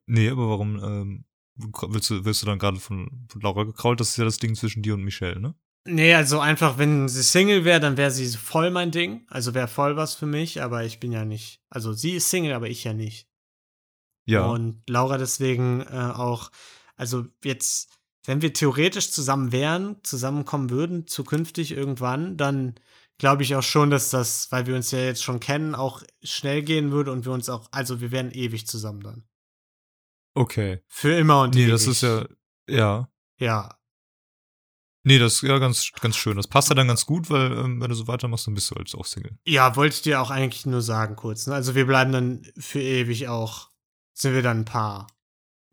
B: Nee, aber warum ähm, willst, du, willst du dann gerade von, von Laura gekrault? Das ist ja das Ding zwischen dir und Michelle, ne?
A: Nee, also einfach, wenn sie Single wäre, dann wäre sie voll mein Ding. Also wäre voll was für mich, aber ich bin ja nicht. Also sie ist Single, aber ich ja nicht.
B: Ja.
A: Und Laura deswegen äh, auch, also jetzt, wenn wir theoretisch zusammen wären, zusammenkommen würden, zukünftig irgendwann, dann glaube ich auch schon, dass das, weil wir uns ja jetzt schon kennen, auch schnell gehen würde und wir uns auch, also wir wären ewig zusammen dann.
B: okay.
A: Für immer und
B: Nee,
A: ewig.
B: das ist ja, ja.
A: Ja,
B: Nee, das ist ja ganz, ganz schön. Das passt ja dann ganz gut, weil ähm, wenn du so weitermachst, dann bist du halt auch Single.
A: Ja, wollte ich dir auch eigentlich nur sagen kurz. Ne? Also wir bleiben dann für ewig auch, sind wir dann ein Paar.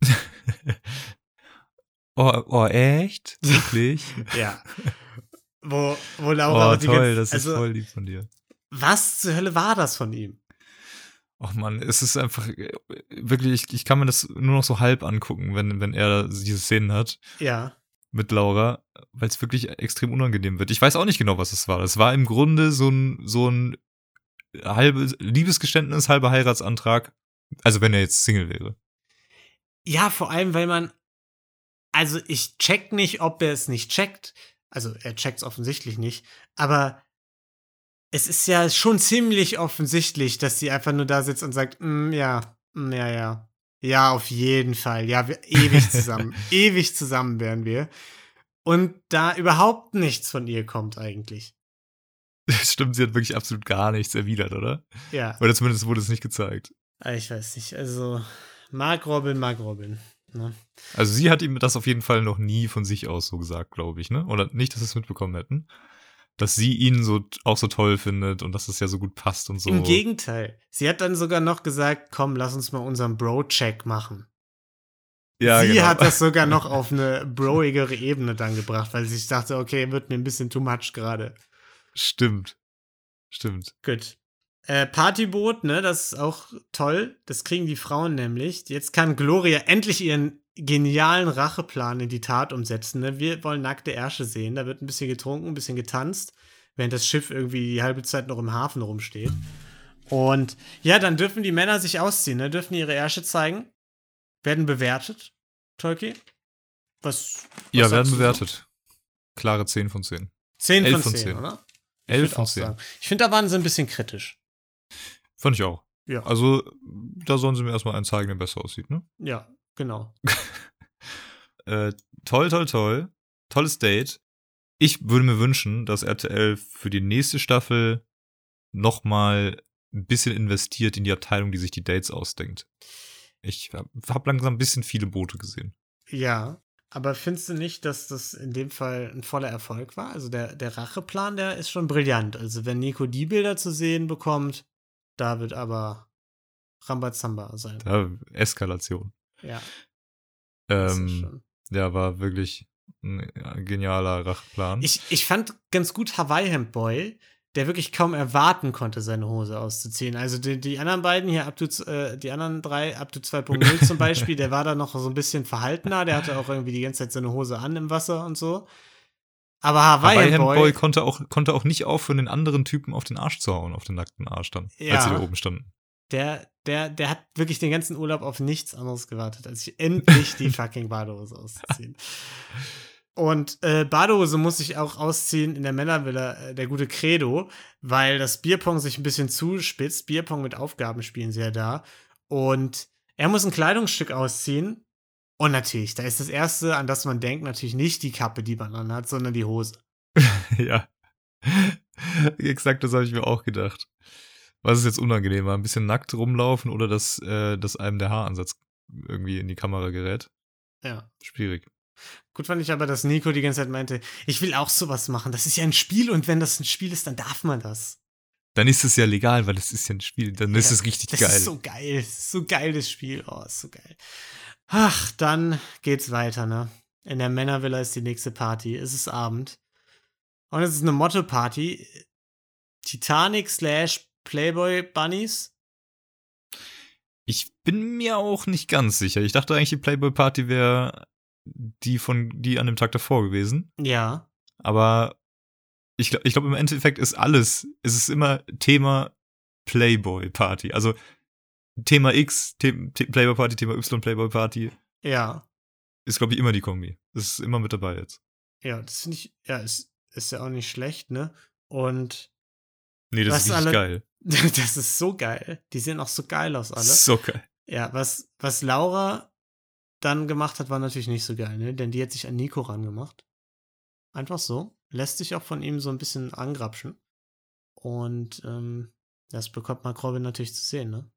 B: oh, oh, echt? Wirklich?
A: Ja. wo, wo Laura
B: oh,
A: die
B: toll, das ist
A: also,
B: voll lieb von dir.
A: Was zur Hölle war das von ihm?
B: Oh Mann, es ist einfach äh, wirklich, ich, ich kann mir das nur noch so halb angucken, wenn, wenn er diese Szenen hat
A: Ja.
B: Mit Laura, weil es wirklich extrem unangenehm wird. Ich weiß auch nicht genau, was es war. Es war im Grunde so ein, so ein halbes Liebesgeständnis, halber Heiratsantrag. Also wenn er jetzt Single wäre.
A: Ja, vor allem, weil man, also ich check nicht, ob er es nicht checkt. Also er checkt es offensichtlich nicht, aber es ist ja schon ziemlich offensichtlich, dass sie einfach nur da sitzt und sagt, mm, ja, mm, ja, ja. Ja, auf jeden Fall. Ja, wir ewig zusammen. ewig zusammen wären wir. Und da überhaupt nichts von ihr kommt eigentlich.
B: Stimmt, sie hat wirklich absolut gar nichts erwidert, oder?
A: Ja,
B: Oder zumindest wurde es nicht gezeigt.
A: ich weiß nicht. Also, Mark Robin, Mark Robin. Ne?
B: Also sie hat ihm das auf jeden Fall noch nie von sich aus so gesagt, glaube ich, ne? Oder nicht, dass wir es mitbekommen hätten. Dass sie ihn so auch so toll findet und dass es ja so gut passt und so.
A: Im Gegenteil. Sie hat dann sogar noch gesagt, komm, lass uns mal unseren Bro-Check machen.
B: ja,
A: sie
B: genau.
A: hat das sogar noch auf eine broigere Ebene dann gebracht, weil sie dachte, okay, wird mir ein bisschen too much gerade.
B: Stimmt. Stimmt.
A: Gut. Äh, Partyboot, ne, das ist auch toll. Das kriegen die Frauen nämlich. Jetzt kann Gloria endlich ihren genialen Racheplan in die Tat umsetzen. Ne? Wir wollen nackte Ärsche sehen. Da wird ein bisschen getrunken, ein bisschen getanzt, während das Schiff irgendwie die halbe Zeit noch im Hafen rumsteht. Und ja, dann dürfen die Männer sich ausziehen, ne? dürfen ihre Ärsche zeigen, werden bewertet. Tolki? Was? was
B: Ja, werden bewertet. Klare 10 von 10.
A: 10
B: Elf
A: von
B: von
A: 10,
B: 10.
A: oder?
B: 11
A: würd
B: von
A: auch
B: 10.
A: sagen. Ich finde, da waren sie ein bisschen kritisch.
B: Fand ich auch.
A: Ja.
B: Also, da sollen sie mir erstmal einen zeigen, der besser aussieht, ne?
A: Ja, genau.
B: Äh, toll, toll, toll. Tolles Date. Ich würde mir wünschen, dass RTL für die nächste Staffel nochmal ein bisschen investiert in die Abteilung, die sich die Dates ausdenkt. Ich habe hab langsam ein bisschen viele Boote gesehen.
A: Ja. Aber findest du nicht, dass das in dem Fall ein voller Erfolg war? Also der, der Racheplan, der ist schon brillant. Also wenn Nico die Bilder zu sehen bekommt, da wird aber Rambazamba sein.
B: Da, Eskalation.
A: ja.
B: Ähm, ja, war wirklich ein genialer Racheplan.
A: Ich, ich fand ganz gut Hawaii Hemp Boy, der wirklich kaum erwarten konnte, seine Hose auszuziehen. Also die, die anderen beiden hier, to, äh, die anderen drei, to 2.0 zum Beispiel, der war da noch so ein bisschen verhaltener, der hatte auch irgendwie die ganze Zeit seine Hose an im Wasser und so. Aber Hawaii,
B: Hawaii
A: Boy,
B: Boy konnte auch, konnte auch nicht aufhören, den anderen Typen auf den Arsch zu hauen, auf den nackten Arsch dann, als
A: Ja.
B: sie da oben standen.
A: der, der, der hat wirklich den ganzen Urlaub auf nichts anderes gewartet, als sich endlich die fucking Badehose auszuziehen. Und äh, Badehose muss ich auch ausziehen in der Männervilla, äh, der gute Credo, weil das Bierpong sich ein bisschen zuspitzt. Bierpong mit Aufgaben spielen sie ja da. Und er muss ein Kleidungsstück ausziehen. Und natürlich, da ist das Erste, an das man denkt, natürlich nicht die Kappe, die man anhat, sondern die Hose.
B: ja. Exakt, das habe ich mir auch gedacht. Was ist jetzt unangenehmer? Ein bisschen nackt rumlaufen oder dass, äh, dass einem der Haaransatz irgendwie in die Kamera gerät?
A: Ja.
B: Schwierig.
A: Gut fand ich aber, dass Nico die ganze Zeit meinte, ich will auch sowas machen. Das ist ja ein Spiel und wenn das ein Spiel ist, dann darf man das.
B: Dann ist es ja legal, weil es ist ja ein Spiel. Dann ist
A: Ja,
B: es richtig
A: das
B: geil.
A: ist so geil. Das ist so geil, das Spiel. Oh, ist so geil. Ach, dann geht's weiter, ne? In der Männervilla ist die nächste Party. Es ist Abend. Und es ist eine Motto-Party. Titanic slash Playboy Bunnies.
B: Ich bin mir auch nicht ganz sicher. Ich dachte eigentlich, die Playboy Party wäre die von die an dem Tag davor gewesen.
A: Ja.
B: Aber ich glaube, ich glaub, im Endeffekt ist alles, es ist immer Thema Playboy Party. Also Thema X, The The Playboy Party, Thema Y, Playboy Party,
A: Ja.
B: ist, glaube ich, immer die Kombi. Das ist immer mit dabei jetzt.
A: Ja, das finde ich, ja, ist, ist ja auch nicht schlecht, ne? Und
B: Nee, das ist
A: alle-
B: geil.
A: das ist so geil. Die sehen auch so geil aus, alle.
B: So geil.
A: Ja, was, was Laura dann gemacht hat, war natürlich nicht so geil, ne? Denn die hat sich an Nico rangemacht. Einfach so. Lässt sich auch von ihm so ein bisschen angrapschen. Und ähm, das bekommt Mark Robin natürlich zu sehen, ne?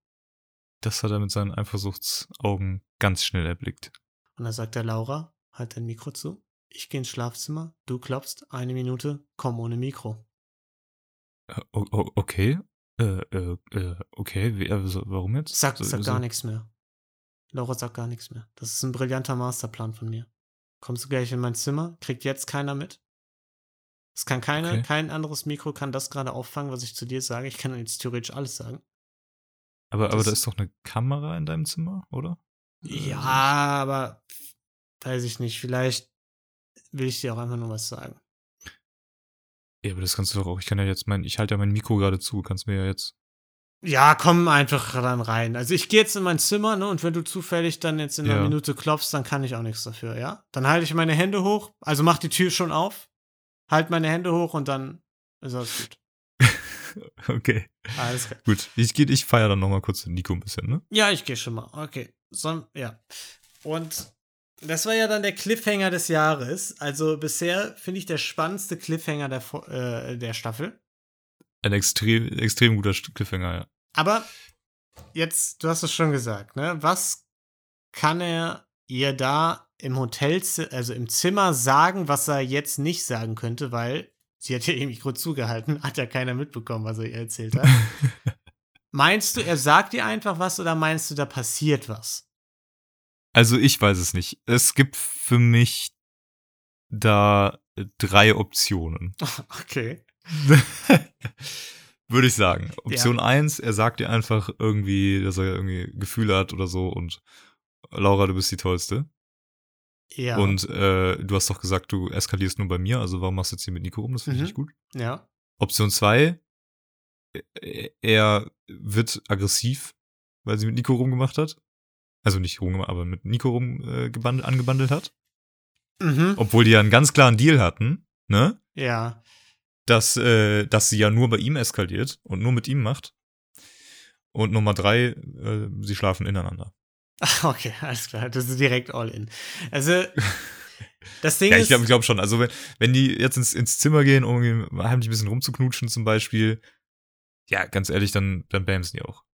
B: Das hat er mit seinen Eifersuchtsaugen ganz schnell erblickt.
A: Und dann sagt der Laura, halt dein Mikro zu. Ich gehe ins Schlafzimmer, du klopfst, eine Minute, komm ohne Mikro.
B: Äh, o- okay. Äh, äh, äh, okay, wie, also, warum jetzt?
A: Sag,
B: So-
A: sag
B: so-
A: gar nichts mehr. Laura sagt gar nichts mehr. Das ist ein brillanter Masterplan von mir. Kommst du gleich in mein Zimmer, kriegt jetzt keiner mit. Es kann keine,
B: Okay.
A: kein anderes Mikro kann das gerade auffangen, was ich zu dir sage. Ich kann jetzt theoretisch alles sagen.
B: Aber, aber
A: das-
B: da ist doch eine Kamera in deinem Zimmer, oder?
A: Ja, aber weiß ich nicht. Vielleicht will ich dir auch einfach nur was sagen.
B: Ja, aber das kannst du doch auch. Ich kann ja jetzt mein, ich halte ja mein Mikro gerade zu. Kannst mir ja jetzt.
A: Ja, komm einfach dann rein. Also ich gehe jetzt in mein Zimmer, ne? Und wenn du zufällig dann jetzt in einer
B: Ja.
A: Minute klopfst, dann kann ich auch nichts dafür, ja? Dann halte ich meine Hände hoch, also mach die Tür schon auf, halt meine Hände hoch und dann ist alles gut.
B: Okay.
A: Alles klar.
B: Gut. Ich gehe, ich feiere dann nochmal kurz den Nico ein bisschen, ne?
A: Ja, ich gehe schon mal. Okay. So, ja. Und das war ja dann der Cliffhanger des Jahres. Also bisher finde ich der spannendste Cliffhanger der, äh, der Staffel.
B: Ein extrem, extrem guter Cliffhanger, ja.
A: Aber jetzt, du hast es schon gesagt, ne? Was kann er ihr da im Hotel, also im Zimmer sagen, was er jetzt nicht sagen könnte, weil sie hat ja ihr Mikro zugehalten, hat ja keiner mitbekommen, was er ihr erzählt hat. meinst du, er sagt ihr einfach was oder meinst du, da passiert was?
B: Also ich weiß es nicht. Es gibt für mich da drei Optionen.
A: Okay.
B: Würde ich sagen. Option eins: er sagt ihr einfach irgendwie, dass er irgendwie Gefühle hat oder so und Laura, du bist die Tollste.
A: Ja.
B: Und äh, du hast doch gesagt, du eskalierst nur bei mir, also warum machst du jetzt hier mit Nico rum? Das finde ich
A: Mhm.
B: nicht gut.
A: ja.
B: Option zwei: er wird aggressiv, weil sie mit Nico rumgemacht hat. Also nicht rumgemacht, aber mit Nico rum äh, geband- angebandelt hat.
A: Mhm.
B: Obwohl die ja einen ganz klaren Deal hatten, ne?
A: Ja.
B: Dass, äh, dass sie ja nur bei ihm eskaliert und nur mit ihm macht. Und Nummer drei, äh, sie schlafen ineinander.
A: Okay, alles klar. Das ist direkt all in. Also, das Ding
B: Ja,
A: ist.
B: ich glaube glaub schon. Also wenn, wenn die jetzt ins, ins Zimmer gehen, um heimlich ein bisschen rumzuknutschen zum Beispiel, ja, ganz ehrlich, dann, dann bamsen die auch.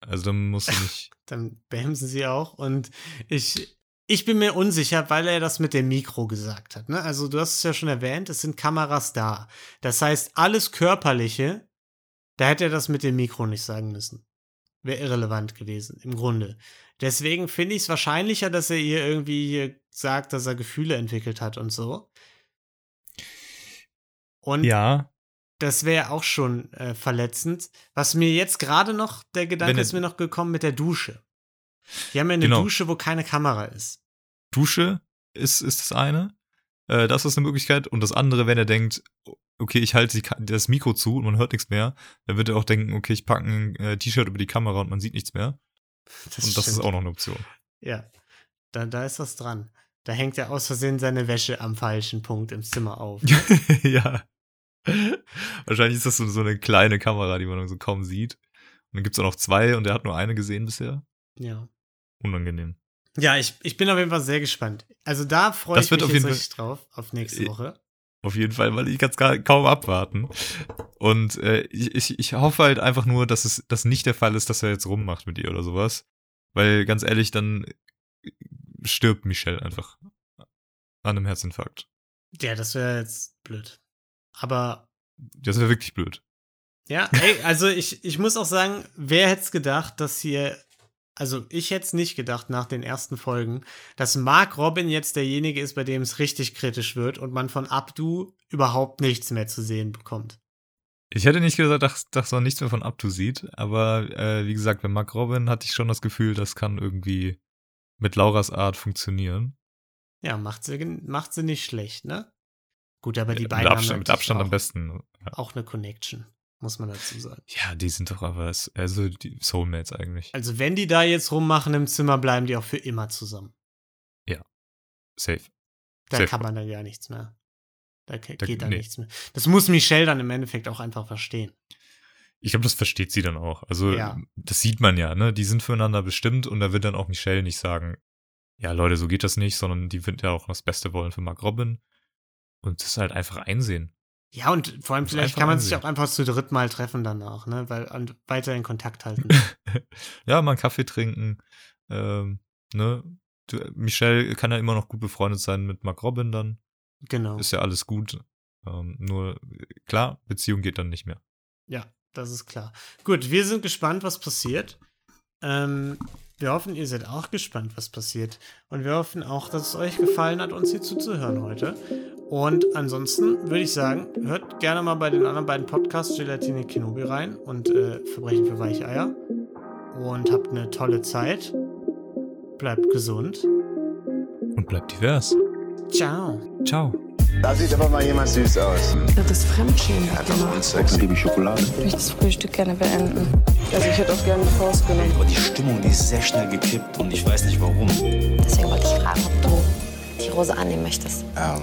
B: Also dann musst du nicht.
A: Dann bämsen sie auch. Und ich, ich bin mir unsicher, weil er das mit dem Mikro gesagt hat. Ne? Also du hast es ja schon erwähnt, es sind Kameras da. Das heißt, alles Körperliche, da hätte er das mit dem Mikro nicht sagen müssen. Wäre irrelevant gewesen, im Grunde. Deswegen finde ich es wahrscheinlicher, dass er ihr irgendwie hier sagt, dass er Gefühle entwickelt hat und so. Und
B: Ja,
A: das wäre auch schon äh, verletzend. Was mir jetzt gerade noch, der Gedanke
B: Wenn
A: ist mir noch gekommen mit der Dusche. Die haben ja eine
B: Genau.
A: Dusche, wo keine Kamera ist.
B: Dusche ist, ist das eine. Äh, das ist eine Möglichkeit. Und das andere, wenn er denkt, okay, ich halte das Mikro zu und man hört nichts mehr, dann wird er auch denken, okay, ich packe ein äh, T-Shirt über die Kamera und man sieht nichts mehr. und das ist
A: stimmt.
B: auch noch eine Option.
A: Ja, da, da ist was dran. Da hängt er aus Versehen seine Wäsche am falschen Punkt im Zimmer auf.
B: ja. Wahrscheinlich ist das so, so eine kleine Kamera, die man so kaum sieht. Und dann gibt es auch noch zwei und er hat nur eine gesehen bisher.
A: ja.
B: Unangenehm.
A: Ja, ich, ich bin auf jeden Fall sehr gespannt. Also da freue
B: Das
A: ich mich
B: auf
A: jetzt
B: jeden
A: richtig drauf, auf nächste
B: Äh,
A: Woche.
B: Auf jeden Fall, weil ich kann es kaum abwarten. Und äh, ich, ich, ich hoffe halt einfach nur, dass es das nicht der Fall ist, dass er jetzt rummacht mit ihr oder sowas. Weil ganz ehrlich, dann stirbt Michelle einfach an einem Herzinfarkt.
A: Ja, das wäre jetzt blöd. Aber
B: Das wäre wirklich blöd.
A: ja, ey, also ich, ich muss auch sagen, wer hätte es gedacht, dass hier, also ich hätte es nicht gedacht nach den ersten Folgen, dass Mark Robin jetzt derjenige ist, bei dem es richtig kritisch wird und man von Abdu überhaupt nichts mehr zu sehen bekommt.
B: Ich hätte nicht gesagt, dass, dass man nichts mehr von Abtu sieht, aber äh, wie gesagt, bei Mark Robin hatte ich schon das Gefühl, das kann irgendwie mit Lauras Art funktionieren.
A: Ja, macht sie, macht sie nicht schlecht, ne? Gut, aber die beiden
B: mit Abstand,
A: haben
B: mit Abstand
A: auch,
B: am besten. Ja.
A: auch eine Connection, muss man dazu sagen.
B: ja, die sind doch aber also die Soulmates eigentlich.
A: Also wenn die da jetzt rummachen im Zimmer, bleiben die auch für immer zusammen.
B: Safe.
A: Da
B: Sehr
A: kann man dann ja nichts mehr. Da
B: Da-
A: geht dann
B: nee.
A: nichts mehr. Das muss Michelle dann im Endeffekt auch einfach verstehen.
B: Ich glaube, das versteht sie dann auch. Also,
A: Ja.
B: das sieht man ja, ne? Die sind füreinander bestimmt und da wird dann auch Michelle nicht sagen, ja, Leute, so geht das nicht, sondern die wird ja auch das Beste wollen für Mark Robin. Und das halt einfach einsehen.
A: Ja, und vor allem vielleicht kann man sich
B: ansehen.
A: auch einfach zu dritt mal treffen danach, ne? Weil und weiter in Kontakt halten.
B: ja, mal einen Kaffee trinken. Ähm, ne? Du, Michelle kann ja immer noch gut befreundet sein mit Mark Robin dann.
A: genau.
B: Ist ja alles gut. Ähm, nur, klar, Beziehung geht dann nicht mehr.
A: Ja, das ist klar. Gut, wir sind gespannt, was passiert. Ähm, wir hoffen, ihr seid auch gespannt, was passiert. Und wir hoffen auch, dass es euch gefallen hat, uns hier zuzuhören heute. Und ansonsten würde ich sagen, hört gerne mal bei den anderen beiden Podcasts Gelatine Kenobi rein und äh, Verbrechen für Weicheier. Und habt eine tolle Zeit. Bleibt gesund.
B: Und bleibt divers.
A: Ciao.
B: Ciao.
C: Da sieht aber mal jemand süß aus.
D: Das ist Fremdschämen.
E: Einfach nur ein
C: Sex,
E: Sex.
C: liebe Schokolade.
D: Ich möchte das Frühstück gerne beenden. Also ich hätte auch gerne eine Pause genommen.
E: Aber die Stimmung, die ist sehr schnell gekippt und ich weiß nicht warum.
F: Deswegen wollte ich fragen, ob du die Rose annehmen möchtest.
C: Ähm,